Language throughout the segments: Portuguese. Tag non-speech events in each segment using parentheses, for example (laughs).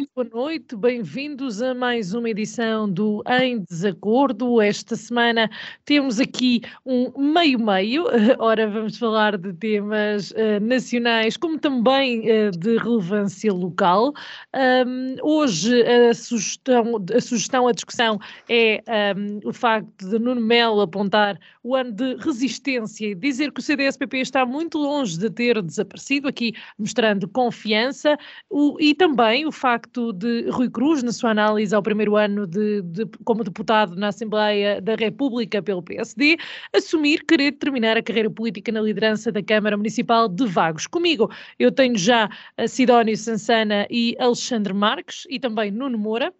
Muito boa noite, bem-vindos a mais uma edição do Em Desacordo. Esta semana temos aqui um meio-meio, (laughs) ora vamos falar de temas uh, nacionais como também uh, de relevância local. Um, hoje a sugestão, a sugestão, a discussão é um, o facto de Nuno Melo apontar o ano de resistência e dizer que o CDS-PP está muito longe de ter desaparecido, aqui mostrando confiança, o, e também o facto de Rui Cruz, na sua análise ao primeiro ano de, de, como deputado na Assembleia da República pelo PSD, assumir querer terminar a carreira política na liderança da Câmara Municipal de Vagos. Comigo eu tenho já a Sidónio Sansana e Alexandre Marques e também Nuno Moura.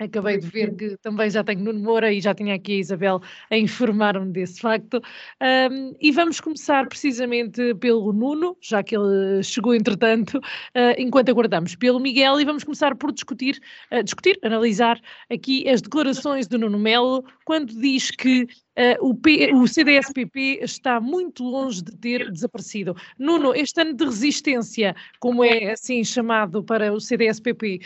Acabei de ver que também já tenho Nuno Moura e já tinha aqui a Isabel a informar-me desse facto. Um, e vamos começar precisamente pelo Nuno, já que ele chegou entretanto, uh, enquanto aguardamos pelo Miguel, e vamos começar por discutir, uh, discutir, analisar aqui as declarações do Nuno Melo, quando diz que Uh, o, P, o CDS-PP está muito longe de ter desaparecido. Nuno, este ano de resistência, como é assim chamado para o CDS-PP,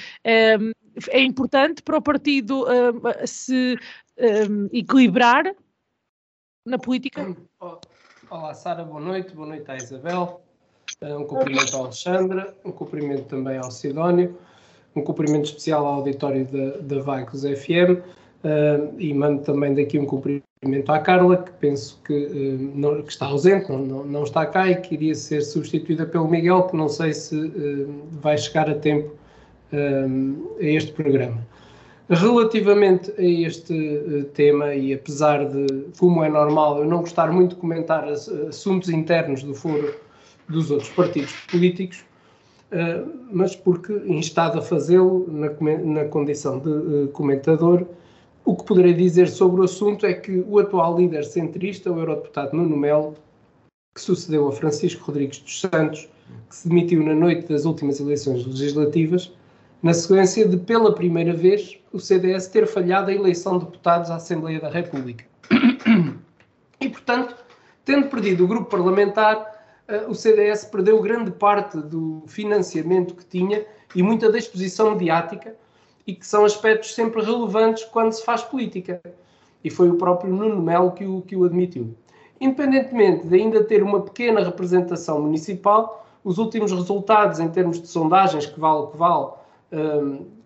um, é importante para o partido um, se um, equilibrar na política? Olá, Sara, boa noite. Boa noite à Isabel. Uh, um cumprimento ao Alexandre, um cumprimento também ao Sidónio, um cumprimento especial ao auditório da, Vagos FM uh, e mando também daqui um cumprimento à Carla, que penso que, uh, não, que está ausente, não, não, não, está cá e queria ser substituída pelo Miguel, que não sei se vai chegar a tempo a este programa. Relativamente a este uh, tema, e apesar de, como é normal, eu não gostar muito de comentar as, assuntos internos do foro dos outros partidos políticos, uh, mas porque instado a fazê-lo na, na, condição de uh, comentador, o que poderei dizer sobre o assunto é que o atual líder centrista, o eurodeputado Nuno Melo, que sucedeu a Francisco Rodrigues dos Santos, que se demitiu na noite das últimas eleições legislativas, na sequência de, pela primeira vez, o CDS ter falhado a eleição de deputados à Assembleia da República. (clears throat) E, portanto, tendo perdido o grupo parlamentar, eh, o CDS perdeu grande parte do financiamento que tinha e muita da exposição mediática, e que são aspectos sempre relevantes quando se faz política. E foi o próprio Nuno Melo que o, que o admitiu. Independentemente de ainda ter uma pequena representação municipal, os últimos resultados em termos de sondagens, que vale o que vale,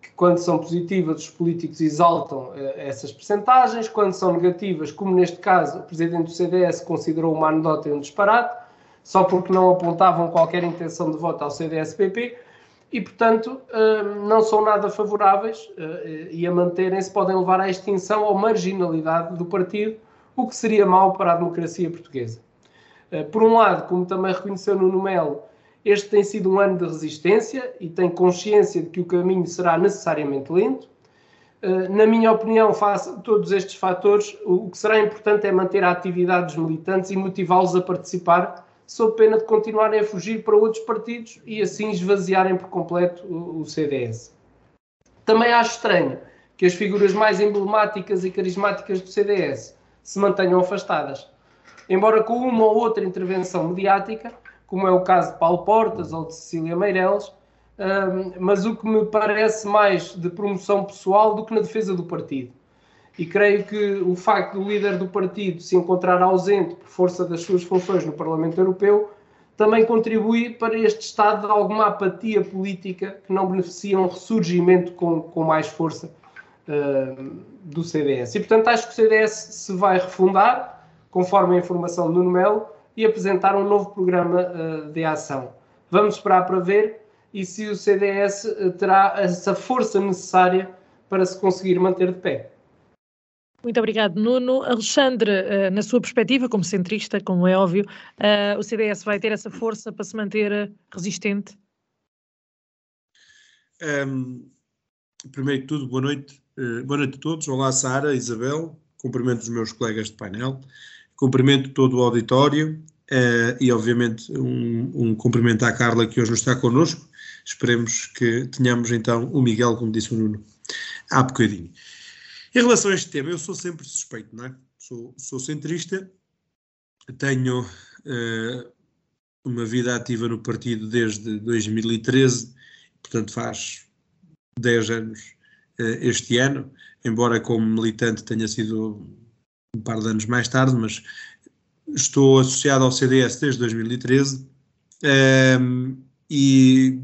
que quando são positivas os políticos exaltam uh, essas percentagens, quando são negativas, como neste caso o presidente do CDS considerou uma anedota e um disparate, só porque não apontavam qualquer intenção de voto ao CDS-PP, e portanto não são nada favoráveis uh, e a manterem-se podem levar à extinção ou marginalidade do partido, o que seria mau para a democracia portuguesa. por um lado, como também reconheceu Nuno Melo, este tem sido um ano de resistência e tem consciência de que o caminho será necessariamente lento. Eh, na minha opinião, face a todos estes fatores, o que será importante é manter a atividade dos militantes e motivá-los a participar, sob pena de continuarem a fugir para outros partidos e assim esvaziarem por completo o CDS. Também acho estranho que as figuras mais emblemáticas e carismáticas do CDS se mantenham afastadas. Embora com uma ou outra intervenção mediática, como é o caso de Paulo Portas ou de Cecília Meireles, mas o que me parece mais de promoção pessoal do que na defesa do partido. E creio que o facto do líder do partido se encontrar ausente por força das suas funções no Parlamento Europeu também contribui para este estado de alguma apatia política que não beneficia um ressurgimento com, com mais força uh, do CDS. E, portanto, acho que o CDS se vai refundar, conforme a informação do Nuno Melo, e apresentar um novo programa uh, de ação. Vamos esperar para ver e se o CDS uh, terá essa força necessária para se conseguir manter de pé. Muito obrigado, Nuno. Alexandre, uh, na sua perspectiva, como centrista, como é óbvio, o CDS vai ter essa força para se manter resistente? Um, primeiro de tudo, boa noite. Uh, boa noite a todos. Olá, Sara, Isabel. Cumprimento os meus colegas de painel. Cumprimento todo o auditório uh, e, obviamente, um, um cumprimento à Carla que hoje não está connosco. Esperemos que tenhamos então o Miguel, como disse o Nuno há bocadinho. Em relação a este tema, eu sou sempre suspeito, não é? Sou, sou centrista, tenho uh, uma vida ativa no partido desde 2013, portanto faz 10 anos uh, este ano, embora como militante tenha sido um par de anos mais tarde, mas estou associado ao CDS desde 2013 um, ehm, e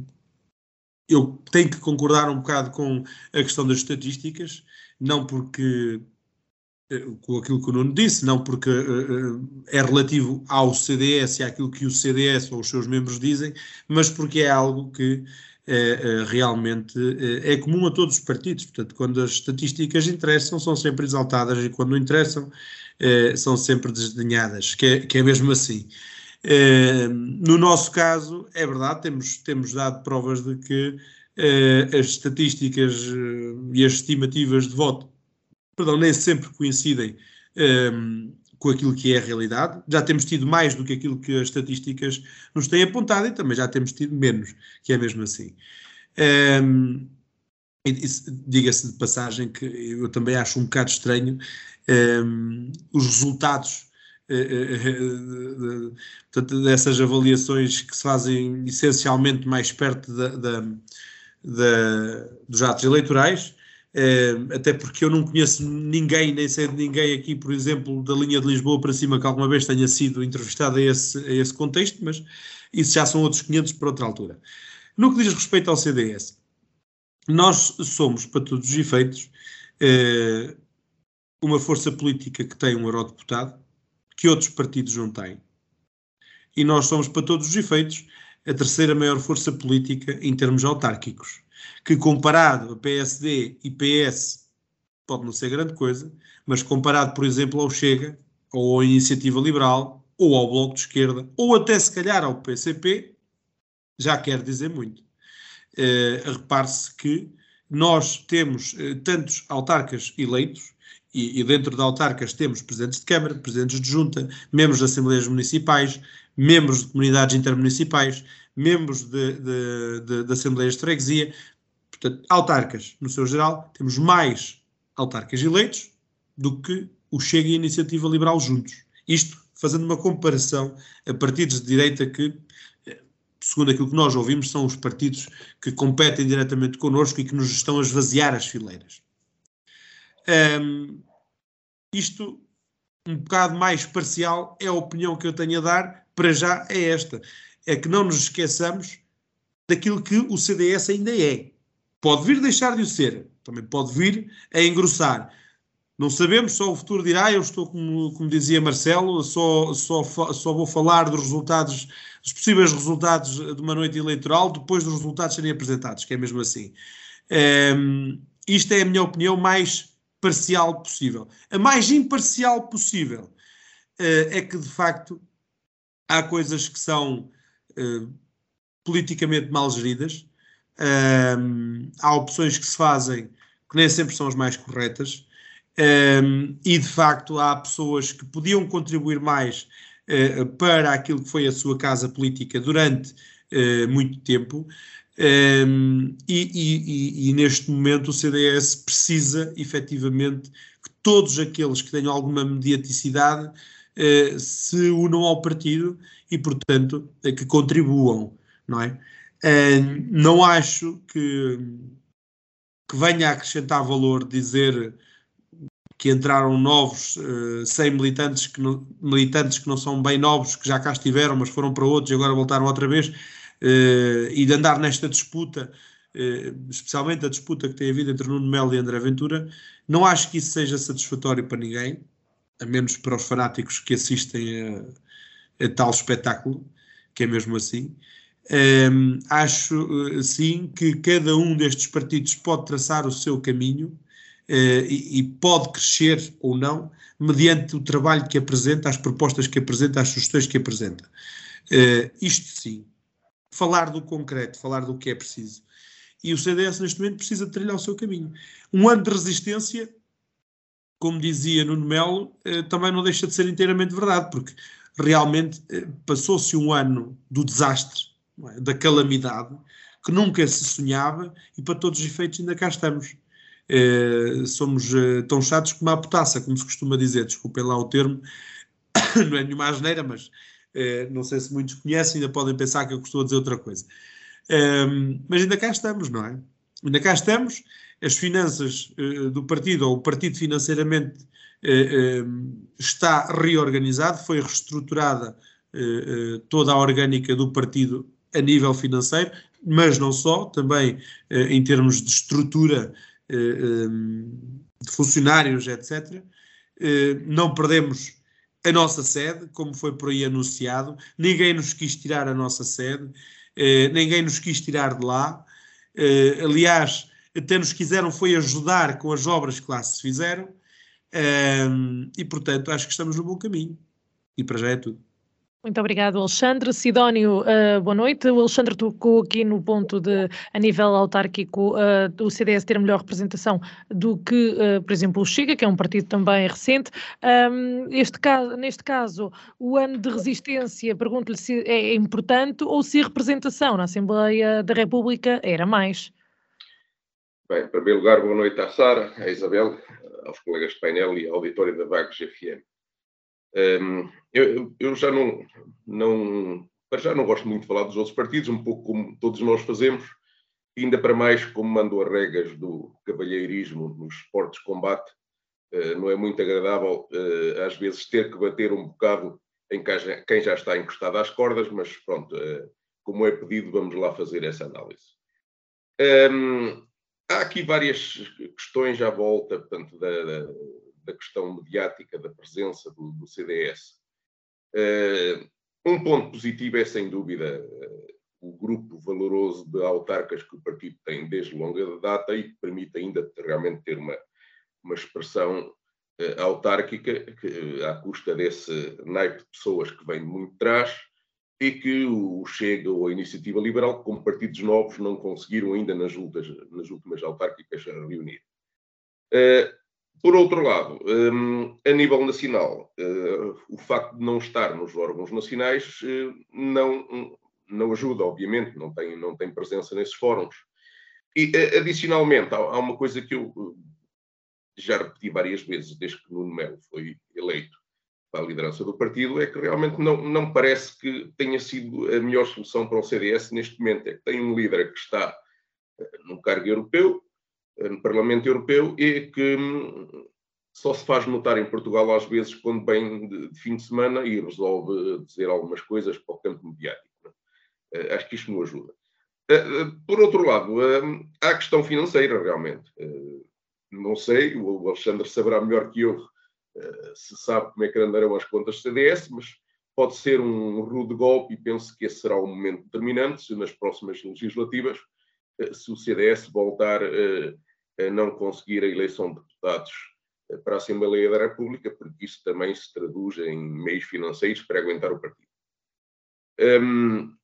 eu tenho que concordar um bocado com a questão das estatísticas, não porque eh, com aquilo que o Nuno disse, não porque uh, é relativo ao CDS e àquilo que o CDS ou os seus membros dizem, mas porque é algo que uh, realmente é comum a todos os partidos. Portanto, quando as estatísticas interessam, são sempre exaltadas e quando não interessam, são sempre desdenhadas, que é, que é mesmo assim. no nosso caso, é verdade, temos, temos dado provas de que as estatísticas e as estimativas de voto perdão, nem sempre coincidem com aquilo que é a realidade. Já temos tido mais do que aquilo que as estatísticas nos têm apontado e também já temos tido menos, que é mesmo assim. Um, Diga-se de passagem que eu também acho um bocado estranho um, os resultados uh, uh, uh, dessas avaliações que se fazem essencialmente mais perto da, da, da, dos atos eleitorais até porque eu não conheço ninguém, nem sei de ninguém aqui, por exemplo, da linha de Lisboa para cima que alguma vez tenha sido entrevistado a esse, a esse contexto, mas isso já são outros 500 para outra altura. No que diz respeito ao CDS, nós somos, para todos os efeitos, uh, uma força política que tem um eurodeputado, que outros partidos não têm. E nós somos, para todos os efeitos, a terceira maior força política em termos autárquicos que comparado a PSD e PS pode não ser grande coisa, mas comparado, por exemplo, ao Chega, ou à Iniciativa Liberal, ou ao Bloco de Esquerda, ou até se calhar ao PCP, já quer dizer muito. Uh, Repare-se que nós temos uh, tantos autarcas eleitos, e, e, dentro de autarcas temos presidentes de Câmara, presidentes de Junta, membros de Assembleias Municipais, membros de comunidades intermunicipais, membros de, de, de, de Assembleias de Freguesia, Portanto, autarcas, no seu geral, temos mais autarcas eleitos do que o Chega e a Iniciativa Liberal juntos. Isto fazendo uma comparação a partidos de direita que, segundo aquilo que nós ouvimos, são os partidos que competem diretamente connosco e que nos estão a esvaziar as fileiras. Um, isto, um bocado mais parcial, é a opinião que eu tenho a dar, para já é esta. É que não nos esqueçamos daquilo que o CDS ainda é. Pode vir deixar de o ser, também pode vir a engrossar. Não sabemos, só o futuro dirá. Eu estou, como, como dizia Marcelo, só, só, só vou falar dos resultados, dos possíveis resultados de uma noite eleitoral depois dos resultados serem apresentados, que é mesmo assim. Um, ehm, isto é a minha opinião mais parcial possível. A mais imparcial possível uh, é que, de facto, há coisas que são uh, politicamente mal geridas, um, há opções que se fazem que nem sempre são as mais corretas, um, e de facto há pessoas que podiam contribuir mais uh, para aquilo que foi a sua casa política durante uh, muito tempo. Um, e, e, e, neste momento o CDS precisa efetivamente que todos aqueles que tenham alguma mediaticidade uh, se unam ao partido e, portanto, que contribuam, não é? Uh, não acho que, que venha a acrescentar valor dizer que entraram novos uh, 100 militantes que, não, militantes que não são bem novos, que já cá estiveram, mas foram para outros e agora voltaram outra vez, uh, e de andar nesta disputa, uh, especialmente a disputa que tem havido entre Nuno Melo e André Ventura, não acho que isso seja satisfatório para ninguém, a menos para os fanáticos que assistem a, a tal espetáculo, que é mesmo assim. Um, acho, eh, sim, que cada um destes partidos pode traçar o seu caminho uh, e, e, pode crescer ou não, mediante o trabalho que apresenta, as propostas que apresenta, as sugestões que apresenta. Uh, isto sim. Falar do concreto, falar do que é preciso. e o CDS neste momento precisa trilhar o seu caminho. Um ano de resistência, como dizia Nuno Melo, eh, também não deixa de ser inteiramente verdade, porque realmente eh, passou-se um ano do desastre, é? da calamidade, que nunca se sonhava e para todos os efeitos ainda cá estamos. Eh, somos tão chatos como a potassa, como se costuma dizer, desculpem lá o termo, (coughs) não é nenhuma asneira, mas não sei se muitos conhecem, ainda podem pensar que eu a dizer outra coisa. Um, mas ainda cá estamos, não é? Ainda cá estamos. As finanças uh, do partido, ou o partido financeiramente uh, está reorganizado, foi reestruturada toda a orgânica do partido a nível financeiro, mas não só, também em termos de estrutura de funcionários, etc. não perdemos a nossa sede, como foi por aí anunciado, ninguém nos quis tirar a nossa sede. Ninguém nos quis tirar de lá. Aliás, até nos quiseram foi ajudar com as obras que lá se fizeram. Ehm, e, portanto, acho que estamos no bom caminho. E para já é tudo. Muito obrigado, Alexandre. Sidónio, uh, boa noite. O Alexandre tocou aqui no ponto de, a nível autárquico, uh, o CDS ter melhor representação do que, uh, por exemplo, o Chega, que é um partido também recente. Um, este caso, neste caso, o ano de resistência, pergunto-lhe se é importante ou se a representação na Assembleia da República era mais. Bem, em primeiro lugar, boa noite à Sara, à Isabel, aos colegas de painel e à auditória da Vagos FM. Um, eu, eu, já não, não, já não gosto muito de falar dos outros partidos, um pouco como todos nós fazemos, ainda para mais como mandou as regras do cavalheirismo nos esportes de combate, uh, não é muito agradável uh, às vezes ter que bater um bocado em quem já está encostado às cordas, mas pronto, uh, como é pedido, vamos lá fazer essa análise. Um, há aqui várias questões à volta portanto, da, da questão mediática da presença do, do CDS. Uh, eh, um ponto positivo é, sem dúvida, uh, o grupo valoroso de autarcas que o partido tem desde longa data e que permite ainda realmente ter uma, uma expressão uh, autárquica que, à custa desse naipe de pessoas que vem de muito trás e que o Chega ou a Iniciativa Liberal, como partidos novos, não conseguiram ainda nas, lutas, nas últimas autárquicas reunir. Uh, por outro lado, um, a nível nacional, uh, o facto de não estar nos órgãos nacionais uh, não, não ajuda, obviamente, não tem, não tem presença nesses fóruns. E, adicionalmente, há, uma coisa que eu já repeti várias vezes desde que Nuno Melo foi eleito para a liderança do partido, é que realmente não, não parece que tenha sido a melhor solução para o CDS neste momento. É que tem um líder que está num cargo europeu, eh, no Parlamento Europeu e que hum, só se faz notar em Portugal às vezes quando vem de, de fim de semana e resolve dizer algumas coisas para o campo mediático. Uh, acho que isto não ajuda. Por outro lado, uh, há a questão financeira, realmente. não sei, o Alexandre saberá melhor que eu se sabe como é que andarão as contas CDS, mas pode ser um rude golpe e penso que esse será o momento determinante se nas próximas legislativas se o CDS voltar a não conseguir a eleição de deputados para a Assembleia da República, porque isso também se traduz em meios financeiros para aguentar o partido. Um,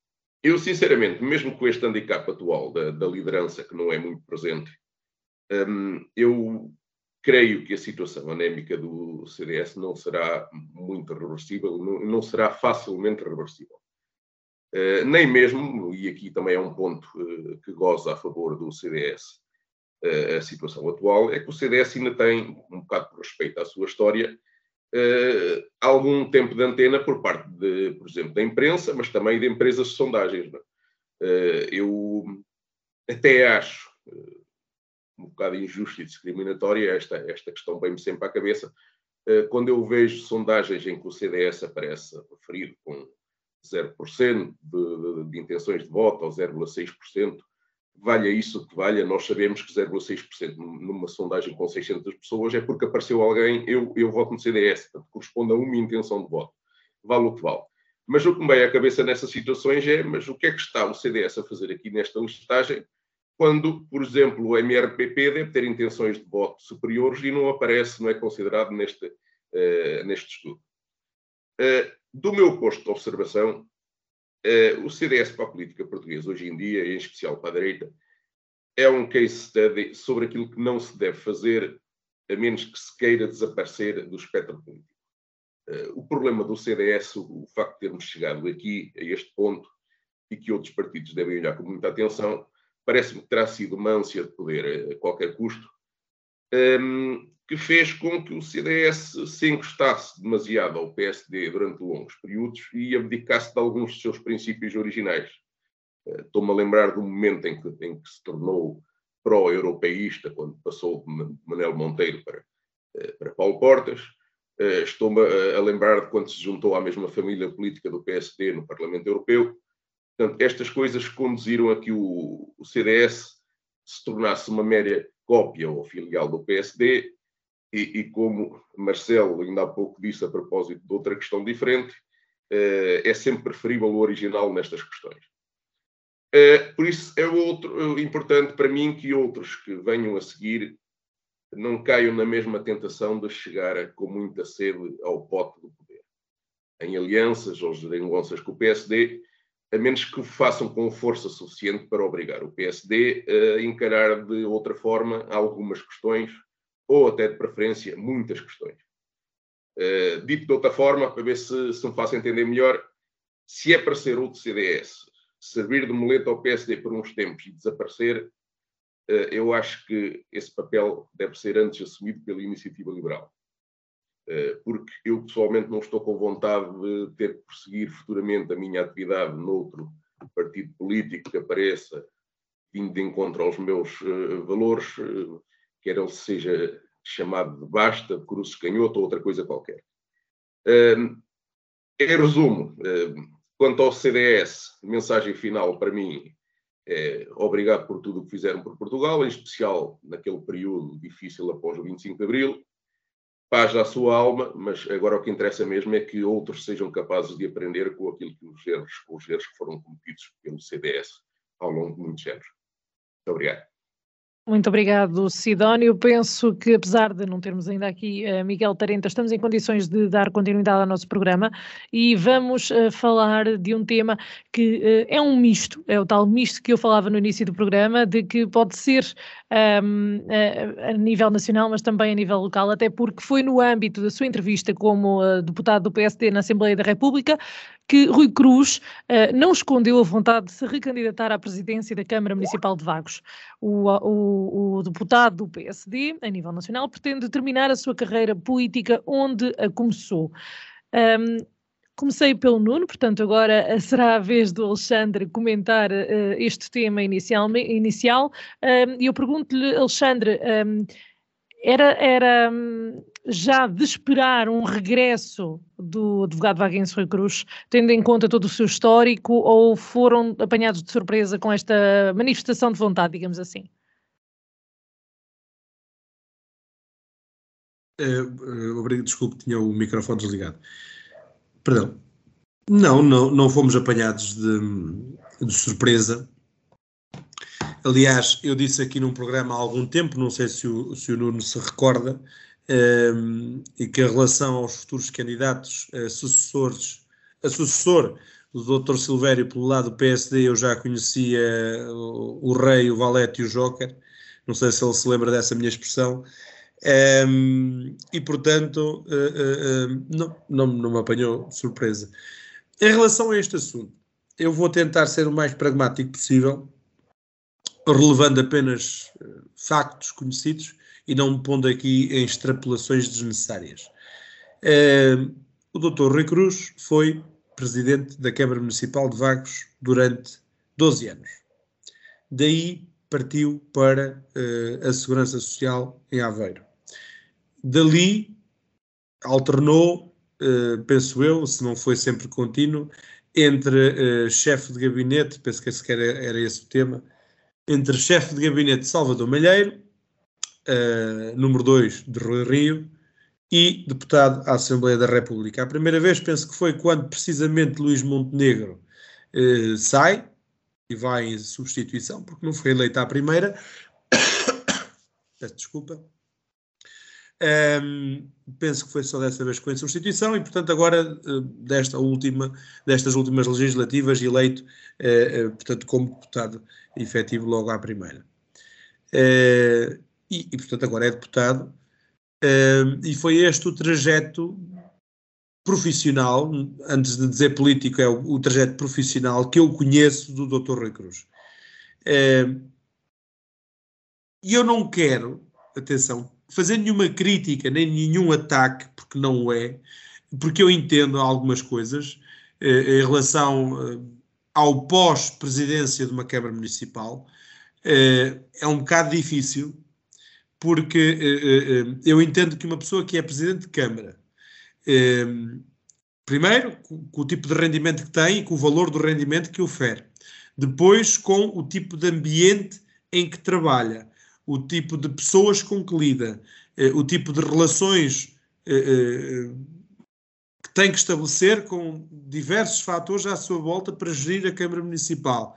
eu, sinceramente, mesmo com este handicap atual da, da liderança, que não é muito presente, um, eu creio que a situação anémica do CDS não será muito reversível, não, não será facilmente reversível. Uh, nem mesmo, e aqui também é um ponto uh, que goza a favor do CDS, uh, a situação atual, é que o CDS ainda tem, um bocado por respeito à sua história, algum tempo de antena por parte, de, por exemplo, da imprensa, mas também de empresas de sondagens. eu até acho um bocado injusto e discriminatória esta, esta questão vem-me sempre à cabeça, quando eu vejo sondagens em que o CDS aparece referido com 0% de, de, de intenções de voto ou 0,6%, valha isso que valha, nós sabemos que 0,6% numa sondagem com 600 pessoas é porque apareceu alguém, eu, eu voto no CDS, portanto, corresponde a uma intenção de voto. Vale o que vale. Mas o que me vem à cabeça nessas situações é, mas o que é que está o CDS a fazer aqui nesta listagem, quando, por exemplo, o MRPP deve ter intenções de voto superiores e não aparece, não é considerado neste, uh, neste estudo. Uh, do meu posto de observação, uh, o CDS para a política portuguesa hoje em dia, em especial para a direita, é um case study sobre aquilo que não se deve fazer a menos que se queira desaparecer do espectro político. O problema do CDS, o, o, facto de termos chegado aqui, a este ponto, e que outros partidos devem olhar com muita atenção, parece-me que terá sido uma ânsia de poder a qualquer custo, um, ehm, que fez com que o CDS se encostasse demasiado ao PSD durante longos períodos e abdicasse de alguns de seus princípios originais. Uh, Estou-me a lembrar do momento em que, em que se tornou pró-europeísta, quando passou de Manuel Monteiro para, uh, para Paulo Portas. Uh, Estou-me a, a lembrar de quando se juntou à mesma família política do PSD no Parlamento Europeu. Portanto, estas coisas conduziram a que o, o CDS se tornasse uma média cópia ou filial do PSD e, e, como Marcelo ainda há pouco disse a propósito de outra questão diferente, eh, é sempre preferível o original nestas questões. Eh, por isso é outro, eh, importante para mim que outros que venham a seguir não caiam na mesma tentação de chegar com muita sede ao pote do poder, em alianças ou geringonças com o PSD, a menos que o façam com força suficiente para obrigar o PSD a encarar de outra forma algumas questões ou até de preferência muitas questões. Uh, dito de outra forma, para ver se, se me faço entender melhor, se é para ser outro CDS, servir de muleta ao PSD por uns tempos e desaparecer, uh, eu acho que esse papel deve ser antes assumido pela iniciativa liberal. Uh, porque eu pessoalmente não estou com vontade de ter que prosseguir futuramente a minha atividade noutro partido político que apareça vindo de encontro aos meus valores quer ele seja chamado de basta, de cruz canhoto ou outra coisa qualquer. Um, em resumo, um, quanto ao CDS, mensagem final para mim é obrigado por tudo o que fizeram por Portugal, em especial naquele período difícil após o 25 de Abril. Paz à sua alma, mas agora o que interessa mesmo é que outros sejam capazes de aprender com aquilo que os erros, os erros que foram cometidos pelo CDS ao longo de muitos anos. Muito obrigado. Muito obrigado, Sidónio. Penso que, apesar de não termos ainda aqui uh, Miguel Tarenta, estamos em condições de dar continuidade ao nosso programa e vamos uh, falar de um tema que uh, é um misto, é o tal misto que eu falava no início do programa, de que pode ser um, a, a, nível nacional, mas também a nível local, até porque foi no âmbito da sua entrevista como deputado do PSD na Assembleia da República que Rui Cruz uh, não escondeu a vontade de se recandidatar à presidência da Câmara Municipal de Vagos. O, o, o, deputado do PSD, a nível nacional, pretende terminar a sua carreira política onde a começou. Um, comecei pelo Nuno, portanto agora (laughs) será a vez do Alexandre comentar uh, este tema inicial. inicial e eu pergunto-lhe, Alexandre, um, era, era hum, já de esperar um regresso do advogado Vaguense Rui Cruz, tendo em conta todo o seu histórico, ou foram apanhados de surpresa com esta manifestação de vontade, digamos assim? Uh, desculpe, tinha o microfone desligado. Perdão. Não, não, não fomos apanhados de, de surpresa. Aliás, eu disse aqui num programa há algum tempo, não sei se o, se o Nuno se recorda, um, e que a relação aos futuros candidatos a sucessores, a sucessor do Dr. Silvério pelo lado do PSD, eu já conhecia o, o Rei, o Valete e o Joker, não sei se ele se lembra dessa minha expressão, um, e portanto uh, uh, não, não, não me apanhou surpresa. Em relação a este assunto, eu vou tentar ser o mais pragmático possível, relevando apenas factos conhecidos e não me pondo aqui em extrapolações desnecessárias. Uh, o Dr. Rui Cruz foi presidente da Câmara Municipal de Vagos durante 12 anos. Daí partiu para uh, a Segurança Social em Aveiro. Dali alternou, uh, penso eu, se não foi sempre contínuo, entre uh, chefe de gabinete, penso que era, era esse o tema, entre chefe de gabinete Salvador Malheiro uh, número 2 de Rui Rio, e deputado à Assembleia da República. A primeira vez penso que foi quando precisamente Luís Montenegro uh, sai e vai em substituição, porque não foi eleito à primeira. (coughs) Peço desculpa. Um, penso que foi só dessa vez foi em substituição e, portanto, agora uh, desta última, destas últimas legislativas eleito, uh, portanto, como deputado efetivo logo à primeira. Uh, e, e, portanto, agora é deputado. Uh, e foi este o trajeto profissional, antes de dizer político, é o, o trajeto profissional que eu conheço do Dr. Rui Cruz. E eu não quero, atenção, fazer nenhuma crítica, nem nenhum ataque, porque não é, porque eu entendo algumas coisas em relação ao pós-presidência de uma Câmara Municipal. é um bocado difícil, porque uh, uh, eu entendo que uma pessoa que é presidente de Câmara, primeiro, com, com, o tipo de rendimento que tem e com o valor do rendimento que ofere, depois, com o tipo de ambiente em que trabalha, o tipo de pessoas com que lida, o tipo de relações que tem que estabelecer com diversos fatores à sua volta para gerir a Câmara Municipal.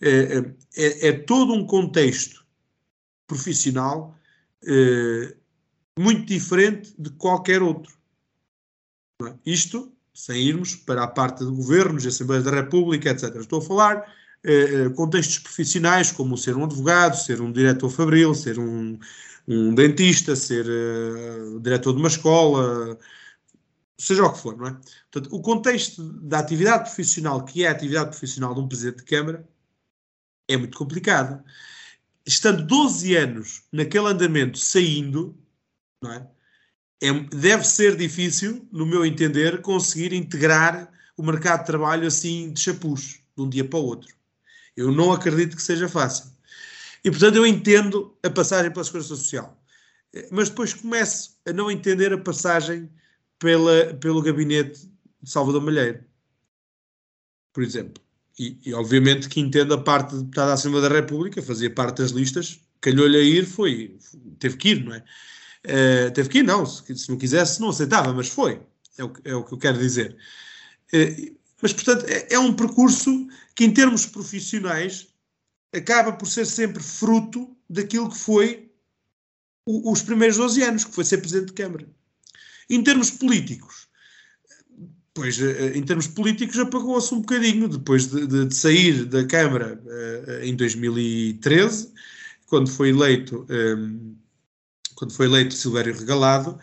É, é, é todo um contexto profissional eh, muito diferente de qualquer outro. É? Isto sem irmos para a parte de governos, Assembleias da República, etc. Estou a falar eh, eh, contextos profissionais, como ser um advogado, ser um diretor fabril, ser um, um dentista, ser uh, diretor de uma escola, seja o que for, não é? Portanto, o contexto da atividade profissional, que é a atividade profissional de um presidente de Câmara, é muito complicado estando 12 anos naquele andamento, saindo, não é? é? deve ser difícil, no meu entender, conseguir integrar o mercado de trabalho assim de chapuz, de um dia para o outro. Eu não acredito que seja fácil. E, portanto, eu entendo a passagem pela Segurança Social. Mas depois começo a não entender a passagem pela, pelo gabinete de Salvador Malheiro, por exemplo. E, e, obviamente que entendo a parte de deputado acima da República, fazia parte das listas, calhou-lhe a ir, foi, teve que ir, não é? Uh, teve que ir, não, se, se, não quisesse, não aceitava, mas foi, é o, é o que eu quero dizer. Uh, mas, portanto, é, é, um percurso que, em termos profissionais, acaba por ser sempre fruto daquilo que foi o, os primeiros 12 anos, que foi ser Presidente de Câmara. Em termos políticos, Pois, eh, em termos políticos, apagou-se um bocadinho depois de, de, de sair da Câmara uh, em 2013, quando foi eleito, um, ehm, quando foi eleito Silvério Regalado.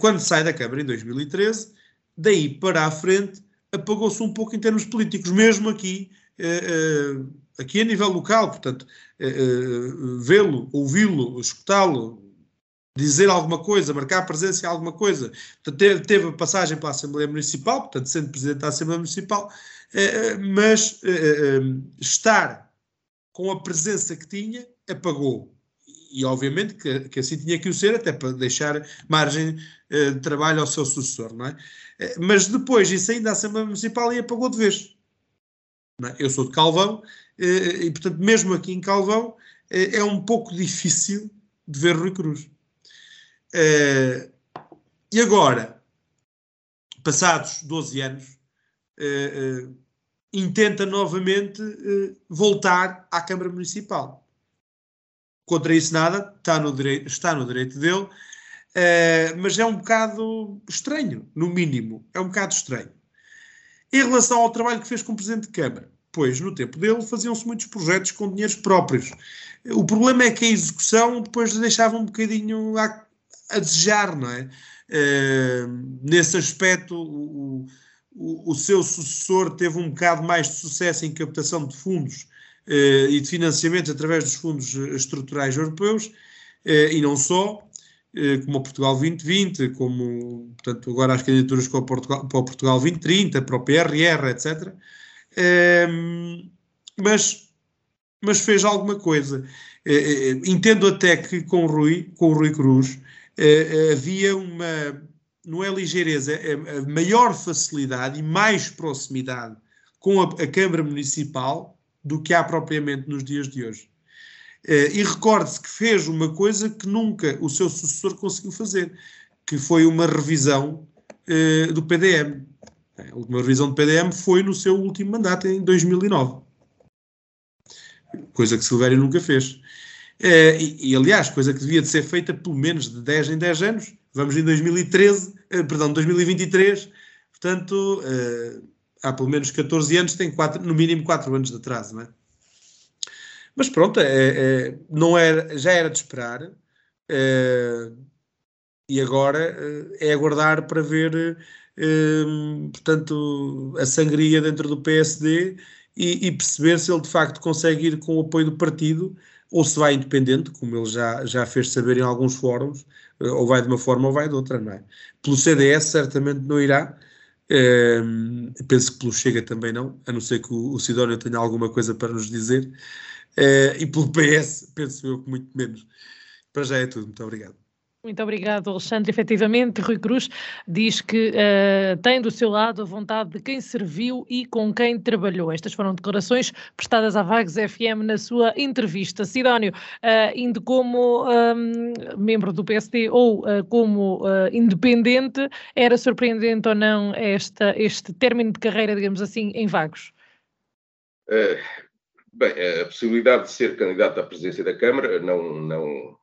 Quando sai da Câmara em 2013, daí para a frente, apagou-se um pouco em termos políticos, mesmo aqui, uh, aqui a nível local. Portanto, vê-lo, ouvi-lo, escutá-lo, dizer alguma coisa, marcar presença em alguma coisa. Portanto, teve a passagem para a Assembleia Municipal, portanto, sendo Presidente da Assembleia Municipal, eh, eh, mas eh, estar com a presença que tinha, apagou. E, obviamente, que, que assim tinha que o ser, até para deixar margem de trabalho ao seu sucessor, não é? Mas depois, isso ainda a Assembleia Municipal e apagou de vez. É? Eu sou de Calvão, e, portanto, mesmo aqui em Calvão, é um pouco difícil de ver Rui Cruz. Uh, e agora, passados 12 anos, uh, uh, intenta novamente voltar à Câmara Municipal. Contra isso nada, está no direito, está no direito dele, mas é um bocado estranho, no mínimo, é um bocado estranho. Em relação ao trabalho que fez como Presidente de Câmara, pois no tempo dele faziam-se muitos projetos com dinheiros próprios. O problema é que a execução depois deixava um bocadinho à, a desejar, não é? Uh, nesse aspecto, o, o, o, seu sucessor teve um bocado mais de sucesso em captação de fundos uh, e de financiamento através dos fundos estruturais europeus, uh, e não só, como o Portugal 2020, como, portanto, agora as candidaturas para o Portugal, para o Portugal 2030, para o PRR, etc. mas, mas fez alguma coisa. entendo até que com o Rui, com o Rui Cruz, havia uma, não é ligeireza, é maior facilidade e mais proximidade com a, a Câmara Municipal do que há propriamente nos dias de hoje. Uh, e recorde-se que fez uma coisa que nunca o seu sucessor conseguiu fazer, que foi uma revisão uh, do PDM. A última revisão do PDM foi no seu último mandato, em 2009. Coisa que Silvério nunca fez. Uh, e, e, aliás, coisa que devia de ser feita pelo menos de 10 em 10 anos. Vamos em 2013, uh, eh, perdão, 2023, portanto, há pelo menos 14 anos, tem quatro, no mínimo 4 anos de atraso, não é? Mas pronto, é, é, não era, já era de esperar. É, e agora é aguardar para ver, portanto, a sangria dentro do PSD e, e, perceber se ele de facto consegue ir com o apoio do partido ou se vai independente, como ele já, já fez saber em alguns fóruns, ou vai de uma forma ou vai de outra, não é? Pelo CDS certamente não irá, penso que pelo Chega também não, a não ser que o, o Sidónio tenha alguma coisa para nos dizer, uh, e pelo PS penso eu que muito menos. Para já é tudo, muito obrigado. Muito obrigado, Alexandre. Efetivamente, Rui Cruz diz que uh, tem do seu lado a vontade de quem serviu e com quem trabalhou. Estas foram declarações prestadas à Vagos FM na sua entrevista. Sidónio, uh, indo como um, membro do PSD ou uh, como independente, era surpreendente ou não esta, este término de carreira, digamos assim, em Vagos? bem, a possibilidade de ser candidato à presidência da Câmara não, não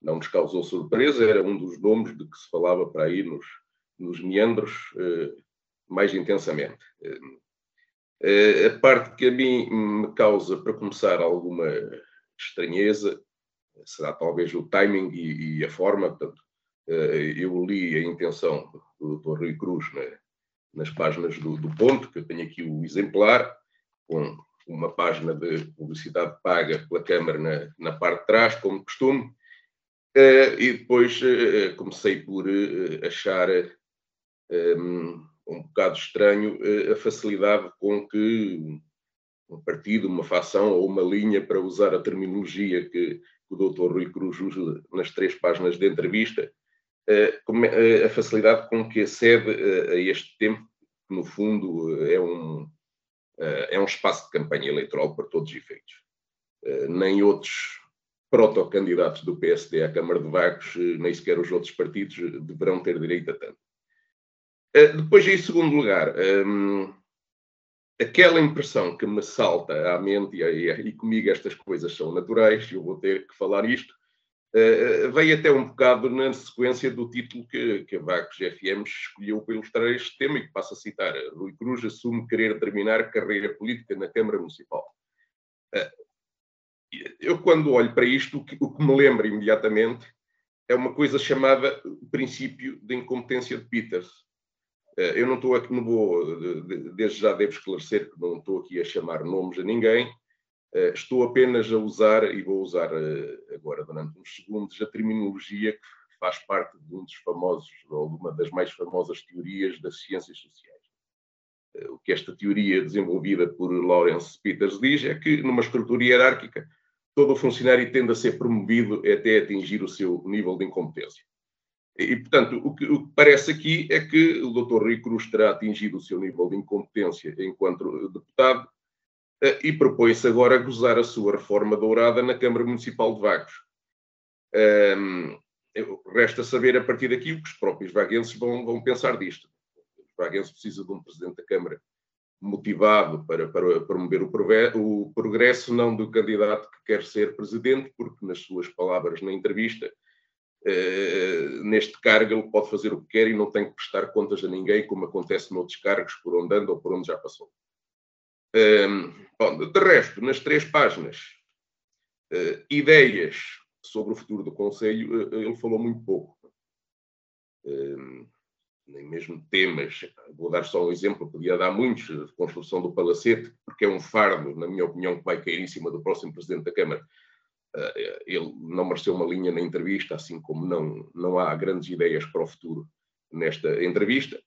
não nos causou surpresa, era um dos nomes de que se falava para aí nos, nos meandros eh, mais intensamente. Eh, a parte que a mim me causa, para começar, alguma estranheza será talvez o timing e, e a forma. Portanto, eh, eu li a intenção do Dr. Rui Cruz nas páginas do, do Ponto, que eu tenho aqui o exemplar, com uma página de publicidade paga pela Câmara na, na parte de trás, como costume, Uh, e depois uh, comecei por uh, achar um, um bocado estranho a facilidade com que um partido, uma facção ou uma linha, para usar a terminologia que, o Dr. Rui Cruz usa nas três páginas de entrevista, a facilidade com que acede a este tempo, que no fundo é um, é um espaço de campanha eleitoral para todos os efeitos. Nem outros protocandidatos do PSD à Câmara de Vagos, eh, nem sequer os outros partidos eh, deverão ter direito a tanto. Eh, depois, em segundo lugar, um, aquela impressão que me salta à mente, e, e, comigo estas coisas são naturais, eu vou ter que falar isto, uh, veio até um bocado na sequência do título que, que a Vagos FM escolheu para ilustrar este tema e que passo a citar. Rui Cruz assume querer terminar carreira política na Câmara Municipal. Eu quando olho para isto, o que, o que me lembra imediatamente é uma coisa chamada princípio de incompetência de Peters. Eh, eu não estou aqui, não vou, desde já devo esclarecer que não estou aqui a chamar nomes a ninguém, eh, estou apenas a usar, e vou usar eh, agora durante uns segundos, a terminologia que faz parte de um dos famosos, ou de uma das mais famosas teorias das ciências sociais. O que esta teoria desenvolvida por Lawrence Peters diz é que numa estrutura hierárquica todo o funcionário tende a ser promovido até atingir o seu nível de incompetência. E, portanto, o que, o que parece aqui é que o Dr. Rui Cruz terá atingido o seu nível de incompetência enquanto deputado eh, e propõe-se agora gozar a sua reforma dourada na Câmara Municipal de Vagos. Um, resta saber a partir daqui o que os próprios vaguenses vão, vão pensar disto. Os vaguenses precisam de um presidente da Câmara motivado para, para promover o, o progresso, não do candidato que quer ser presidente, porque, nas suas palavras na entrevista, eh, neste cargo ele pode fazer o que quer e não tem que prestar contas a ninguém, como acontece noutros cargos por onde anda ou por onde já passou. Um, bom, de resto, nas três páginas, uh, ideias sobre o futuro do Conselho, uh, ele falou muito pouco nem mesmo temas. Vou dar só um exemplo, podia dar muitos, a construção do palacete, porque é um fardo, na minha opinião, que vai cair em cima do próximo Presidente da Câmara. Eh, ele não mereceu uma linha na entrevista, assim como não, não há grandes ideias para o futuro nesta entrevista.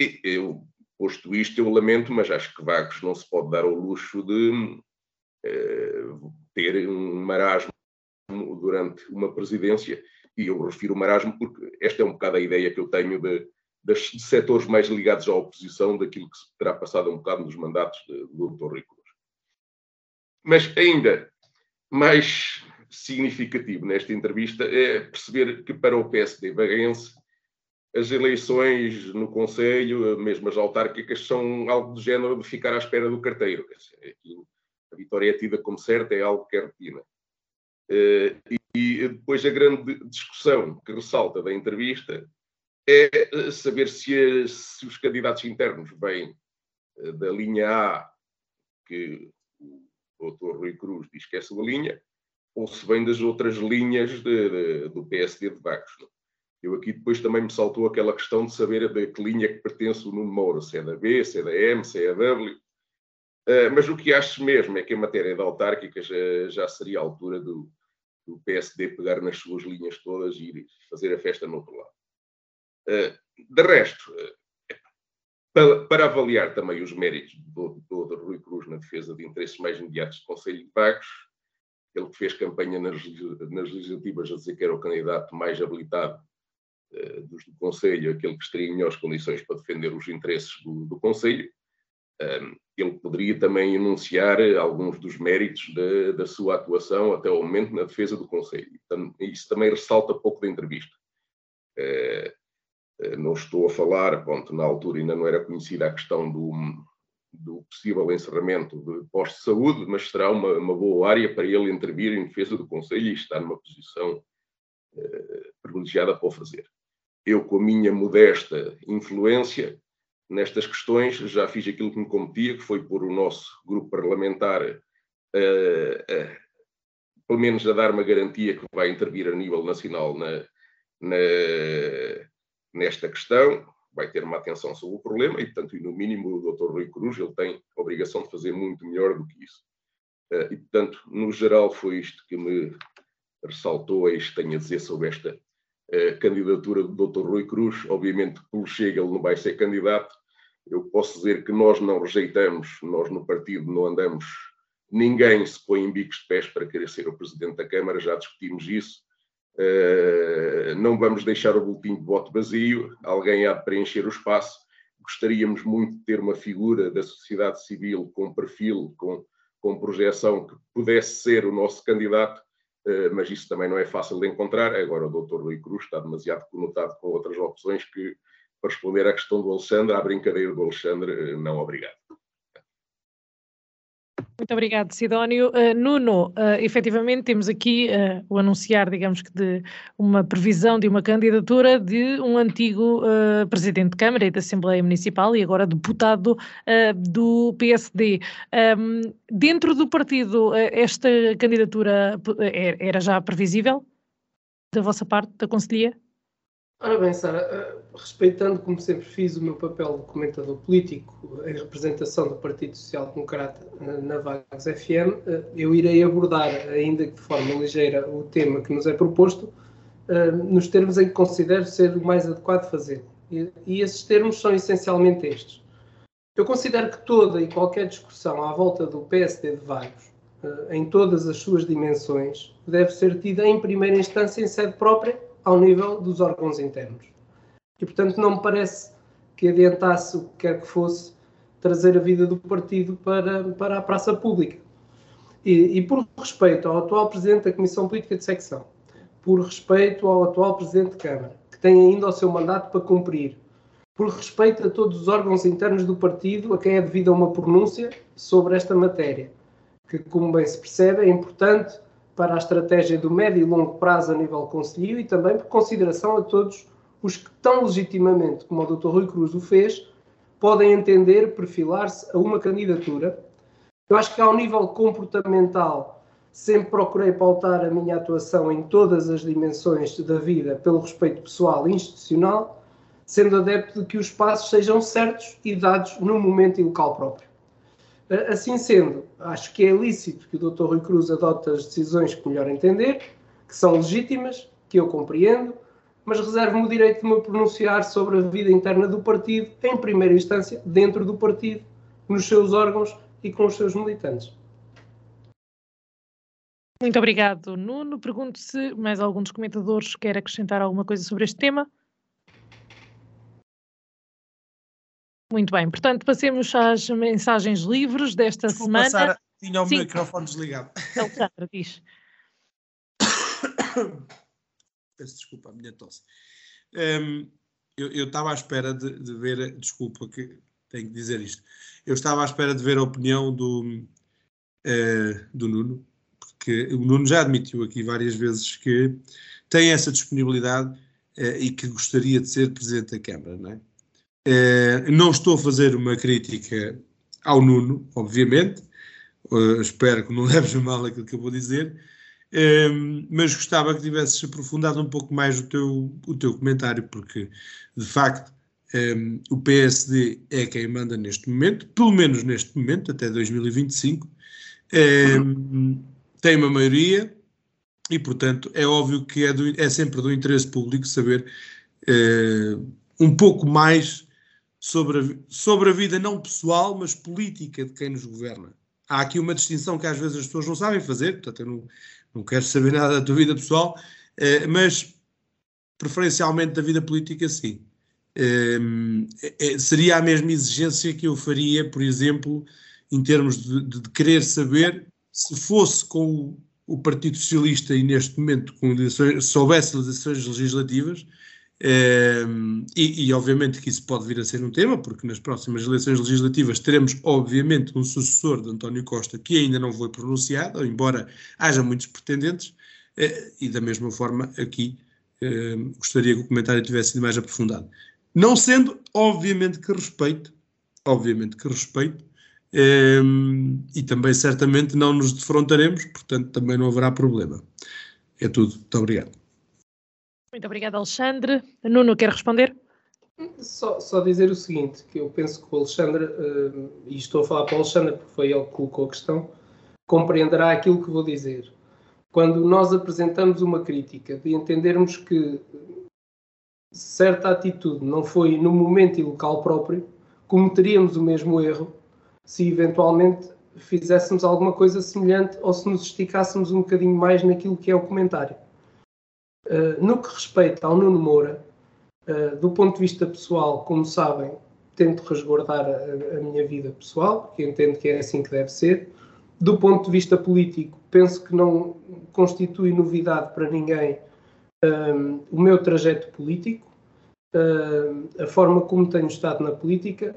E eu, posto isto, eu lamento, mas acho que Vagos não se pode dar ao luxo de eh, ter um marasmo durante uma presidência, e eu refiro marasmo porque esta é um bocado a ideia que eu tenho de das, de setores mais ligados à oposição daquilo que se terá passado um bocado nos mandatos do Dr. Rico. Mas ainda mais significativo nesta entrevista é perceber que para o PSD vaguense as eleições no Conselho, mesmo as autárquicas, são algo do género de ficar à espera do carteiro. A vitória é tida como certa, é algo que é rotina. Eh, e depois a grande discussão que ressalta da entrevista é saber se, se os candidatos internos vêm eh, da linha A, que o Dr. Rui Cruz diz que é a sua linha, ou se vem das outras linhas de, de, do PSD de Vagos. Eu aqui depois também me saltou aquela questão de saber a que linha que pertence o Nuno Moura, se é da B, se é da M, se é da W. Uh, mas o que acho mesmo é que em matéria de autárquicas já, já seria a altura do, do, PSD pegar nas suas linhas todas e ir fazer a festa no outro lado. Uh, de resto, uh, para, para, avaliar também os méritos do, do, do Rui Cruz na defesa de interesses mais imediatos do Conselho de Vagos, ele que fez campanha nas, nas legislativas a dizer que era o candidato mais habilitado uh, dos do Conselho, aquele que estaria em melhores condições para defender os interesses do, do Conselho. Um, ele poderia também enunciar alguns dos méritos de, da sua atuação até o momento na defesa do Conselho. Isso também ressalta pouco da entrevista. Uh, eh, não estou a falar, pronto, na altura ainda não era conhecida a questão do, do possível encerramento de postos de saúde, mas será uma, uma, boa área para ele intervir em defesa do Conselho e estar numa posição eh, privilegiada para o fazer. Eu, com a minha modesta influência nestas questões, já fiz aquilo que me competia, que foi pôr o nosso grupo parlamentar, eh, eh, pelo menos a dar uma garantia que vai intervir a nível nacional na, na nesta questão, vai ter uma atenção sobre o problema e, portanto, no mínimo, o Dr. Rui Cruz ele tem a obrigação de fazer muito melhor do que isso. Eh, e, portanto, no geral, foi isto que me ressaltou, é isto que tenho a dizer sobre esta uh, candidatura do Dr. Rui Cruz. Obviamente, pelo Chega, ele não vai ser candidato. Eu posso dizer que nós não rejeitamos, nós no partido não andamos, ninguém se põe em bicos de pés para querer ser o Presidente da Câmara, já discutimos isso Uh, não vamos deixar o boletim de voto vazio, alguém há de preencher o espaço. Gostaríamos muito de ter uma figura da sociedade civil com perfil, com, com projeção, que pudesse ser o nosso candidato, uh, mas isso também não é fácil de encontrar. Agora, o Dr. Rui Cruz está demasiado conotado com outras opções que, para responder à questão do Alexandre, à brincadeira do Alexandre, não obrigado. Muito obrigado, Sidónio. Uh, Nuno, uh, efetivamente temos aqui uh, o anunciar, digamos que, de uma previsão de uma candidatura de um antigo uh, presidente de Câmara e da Assembleia Municipal e agora deputado do PSD. Um, dentro do partido, esta candidatura era já previsível da vossa parte, da Conselhia? Ora bem, Sara, eh, respeitando como sempre fiz o meu papel de comentador político em representação do Partido Social Democrata eh, na Vagos FM, eh, eu irei abordar, ainda que de forma ligeira, o tema que nos é proposto, nos termos em que considero ser o mais adequado fazer. E esses termos são essencialmente estes. Eu considero que toda e qualquer discussão à volta do PSD de Vagos, em todas as suas dimensões, deve ser tida em primeira instância em sede própria ao nível dos órgãos internos. E, portanto, não me parece que adiantasse o que quer que fosse trazer a vida do partido para, para a praça pública. E, e, por respeito ao atual Presidente da Comissão Política de Secção, por respeito ao atual Presidente de Câmara, que tem ainda o seu mandato para cumprir, por respeito a todos os órgãos internos do partido a quem é devida uma pronúncia sobre esta matéria, que, como bem se percebe, é importante para a estratégia do médio e longo prazo a nível conselho e também por consideração a todos os que tão legitimamente, como o Dr. Rui Cruz o fez, podem entender perfilar-se a uma candidatura. Eu acho que ao nível comportamental sempre procurei pautar a minha atuação em todas as dimensões da vida pelo respeito pessoal e institucional, sendo adepto de que os passos sejam certos e dados no momento e local próprio. Assim sendo, acho que é lícito que o Dr. Rui Cruz adote as decisões que melhor entender, que são legítimas, que eu compreendo, mas reservo-me o direito de me pronunciar sobre a vida interna do partido, em primeira instância, dentro do partido, nos seus órgãos e com os seus militantes. Muito obrigado, Nuno. Pergunto se mais algum dos comentadores quer acrescentar alguma coisa sobre este tema. Muito bem, portanto, passemos às mensagens livres desta Desculpa, semana. Sara, tinha o Sim. microfone desligado. Alexandra, diz. (coughs) Peço desculpa, a minha tosse. Um, eu estava à espera de, de, ver, desculpa que tenho que dizer isto, eu estava à espera de ver a opinião do, uh, do Nuno, porque o Nuno já admitiu aqui várias vezes que tem essa disponibilidade uh, e que gostaria de ser Presidente da Câmara, não é? Uh, não estou a fazer uma crítica ao Nuno, obviamente. uh, espero que não (laughs) leves mal aquilo que eu vou dizer, um, mas gostava que tivesses aprofundado um pouco mais o teu, o teu comentário, porque de facto um, o PSD é quem manda neste momento, pelo menos neste momento, até 2025, um, tem uma maioria e, portanto, é óbvio que é, do, é sempre do interesse público saber uh, um pouco mais sobre a, sobre a vida não pessoal, mas política de quem nos governa. Há aqui uma distinção que às vezes as pessoas não sabem fazer, portanto, eu não, não quero saber nada da tua vida pessoal, uh, mas preferencialmente da vida política, sim. Uh, é, seria a mesma exigência que eu faria, por exemplo, em termos de, de, querer saber se fosse com o, o, Partido Socialista e neste momento com eleições, se houvesse eleições legislativas, e, e, obviamente que isso pode vir a ser um tema, porque nas próximas eleições legislativas teremos, obviamente, um sucessor de António Costa que ainda não foi pronunciado, embora haja muitos pretendentes, uh, e da mesma forma aqui gostaria que o comentário tivesse sido mais aprofundado. Não sendo, obviamente, que respeito, obviamente que respeito, um, e também certamente não nos defrontaremos, portanto também não haverá problema. É tudo. Muito obrigado. Muito obrigada, Alexandre. Nuno, quer responder? Só, só, dizer o seguinte, que eu penso que o Alexandre, uh, e estou a falar para o Alexandre porque foi ele que colocou a questão, compreenderá aquilo que vou dizer. Quando nós apresentamos uma crítica de entendermos que certa atitude não foi no momento e local próprio, cometeríamos o mesmo erro se eventualmente fizéssemos alguma coisa semelhante ou se nos esticássemos um bocadinho mais naquilo que é o comentário. Eh, no que respeita ao Nuno Moura, uh, do ponto de vista pessoal, como sabem, tento resguardar a, a, minha vida pessoal, porque entendo que é assim que deve ser. Do ponto de vista político, penso que não constitui novidade para ninguém um, eh, o meu trajeto político, uh, a forma como tenho estado na política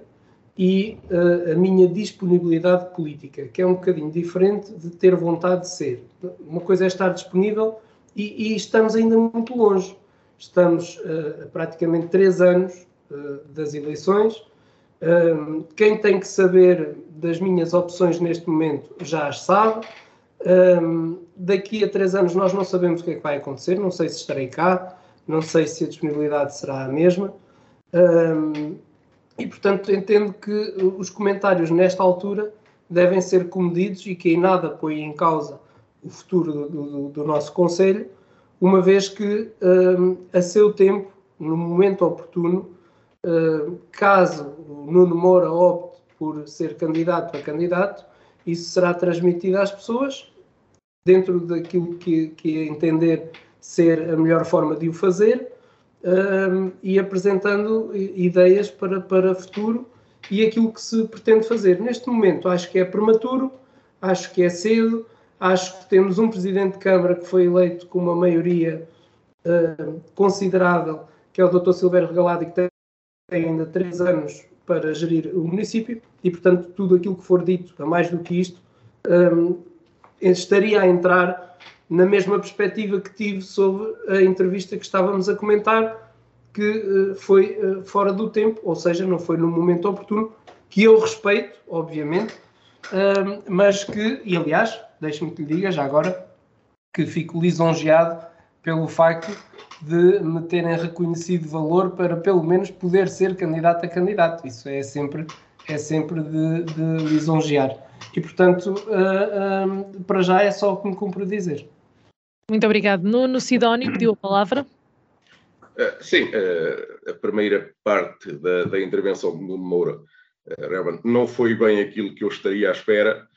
e uh, a minha disponibilidade política, que é um bocadinho diferente de ter vontade de ser. Uma coisa é estar disponível, e, e estamos ainda muito longe. Estamos uh, praticamente três anos uh, das eleições. Uh, quem tem que saber das minhas opções neste momento já as sabe. daqui a três anos nós não sabemos o que é que vai acontecer, não sei se estarei cá, não sei se a disponibilidade será a mesma. e portanto entendo que os comentários nesta altura devem ser comedidos e que em nada põe em causa o futuro do, do, do nosso Conselho, uma vez que, um, a seu tempo, no momento oportuno, uh, caso o Nuno Moura opte por ser candidato a candidato, isso será transmitido às pessoas dentro daquilo que, que entender ser a melhor forma de o fazer um, e apresentando ideias para, para futuro e aquilo que se pretende fazer. Neste momento acho que é prematuro, acho que é cedo, Acho que temos um presidente de Câmara que foi eleito com uma maioria uh, considerável, que é o Dr. Silvério Regalado, e que tem ainda três anos para gerir o município, e portanto tudo aquilo que for dito a mais do que isto um, estaria a entrar na mesma perspectiva que tive sobre a entrevista que estávamos a comentar, que uh, foi uh, fora do tempo, ou seja, não foi no momento oportuno, que eu respeito, obviamente, mas que, e aliás, deixe-me que lhe diga já agora que fico lisonjeado pelo facto de me terem reconhecido valor para pelo menos poder ser candidato a candidato. Isso é sempre, é sempre de, de lisonjear. E portanto, uh, uh, para já é só o que me cumpre dizer. Muito obrigado. Nuno Sidónio pediu a palavra. Uh, sim, a primeira parte da, da intervenção de Nuno Moura realmente não foi bem aquilo que eu estaria à espera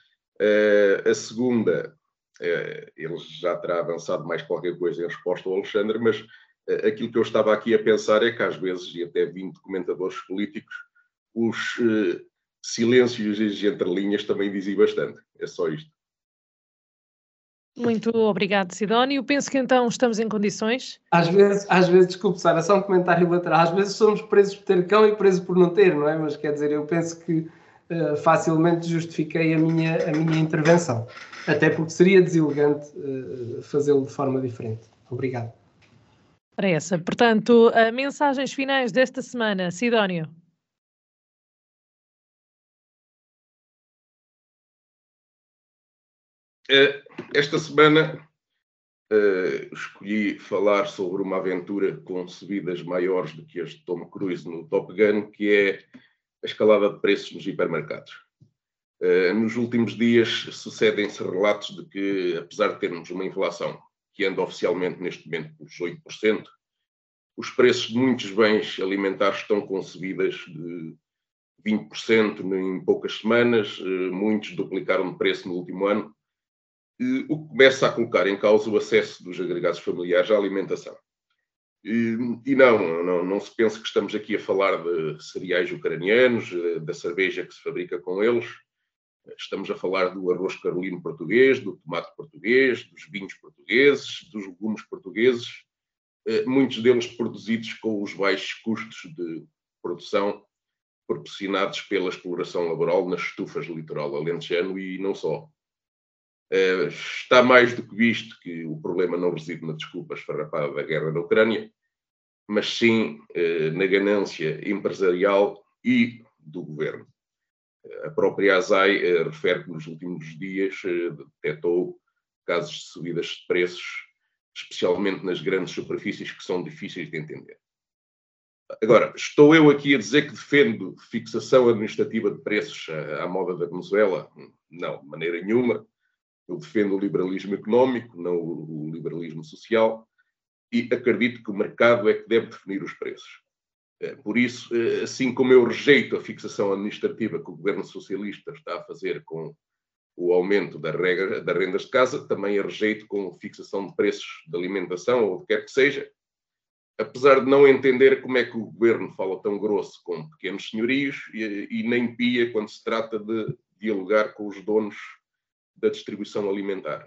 Uh, a segunda, uh, ele já terá avançado mais qualquer coisa em resposta ao Alexandre, mas uh, aquilo que eu estava aqui a pensar é que às vezes, e até 20 comentadores políticos, os silêncios entre linhas também dizem bastante. É só isto. Muito obrigado, Sidónio. Penso que então estamos em condições. Às vezes, às vezes desculpe, Sara, só um comentário lateral. Às vezes somos presos por ter cão e presos por não ter, não é? Mas quer dizer, eu penso que uh, facilmente justifiquei a minha, a minha intervenção. Até porque seria deselegante uh, fazê-lo de forma diferente. Obrigado. Para essa. Portanto, uh, mensagens finais desta semana, Sidónio. Eh, esta semana uh, escolhi falar sobre uma aventura com subidas maiores do que as de Tom Cruise no Top Gun, que é a escalada de preços nos hipermercados. Uh, nos últimos dias sucedem-se relatos de que, apesar de termos uma inflação que anda oficialmente neste momento pelos 8%, os preços de muitos bens alimentares estão com subidas de 20% em poucas semanas, uh, muitos duplicaram de preço no último ano o que começa a colocar em causa o acesso dos agregados familiares à alimentação. E, não, não, não, se pensa que estamos aqui a falar de cereais ucranianos, eh, da cerveja que se fabrica com eles. Estamos a falar do arroz carolino português, do tomate português, dos vinhos portugueses, dos legumes portugueses, eh, muitos deles produzidos com os baixos custos de produção proporcionados pela exploração laboral nas estufas do litoral alentejano e não só. Uh, está mais do que visto que o problema não reside na desculpa esfarrapada da guerra na Ucrânia, mas sim uh, na ganância empresarial e do governo. A própria ASAI uh, refere que nos últimos dias detectou casos de subidas de preços, especialmente nas grandes superfícies que são difíceis de entender. Agora, estou eu aqui a dizer que defendo fixação administrativa de preços à moda da Venezuela? Não, de maneira nenhuma eu defendo o liberalismo económico, não o liberalismo social, e acredito que o mercado é que deve definir os preços. Eh, por isso, eh, assim como eu rejeito a fixação administrativa que o governo socialista está a fazer com o aumento da das rendas de casa, também a rejeito com fixação de preços de alimentação ou o que quer que seja, apesar de não entender como é que o governo fala tão grosso com pequenos senhorios e, e nem pia quando se trata de dialogar com os donos da distribuição alimentar.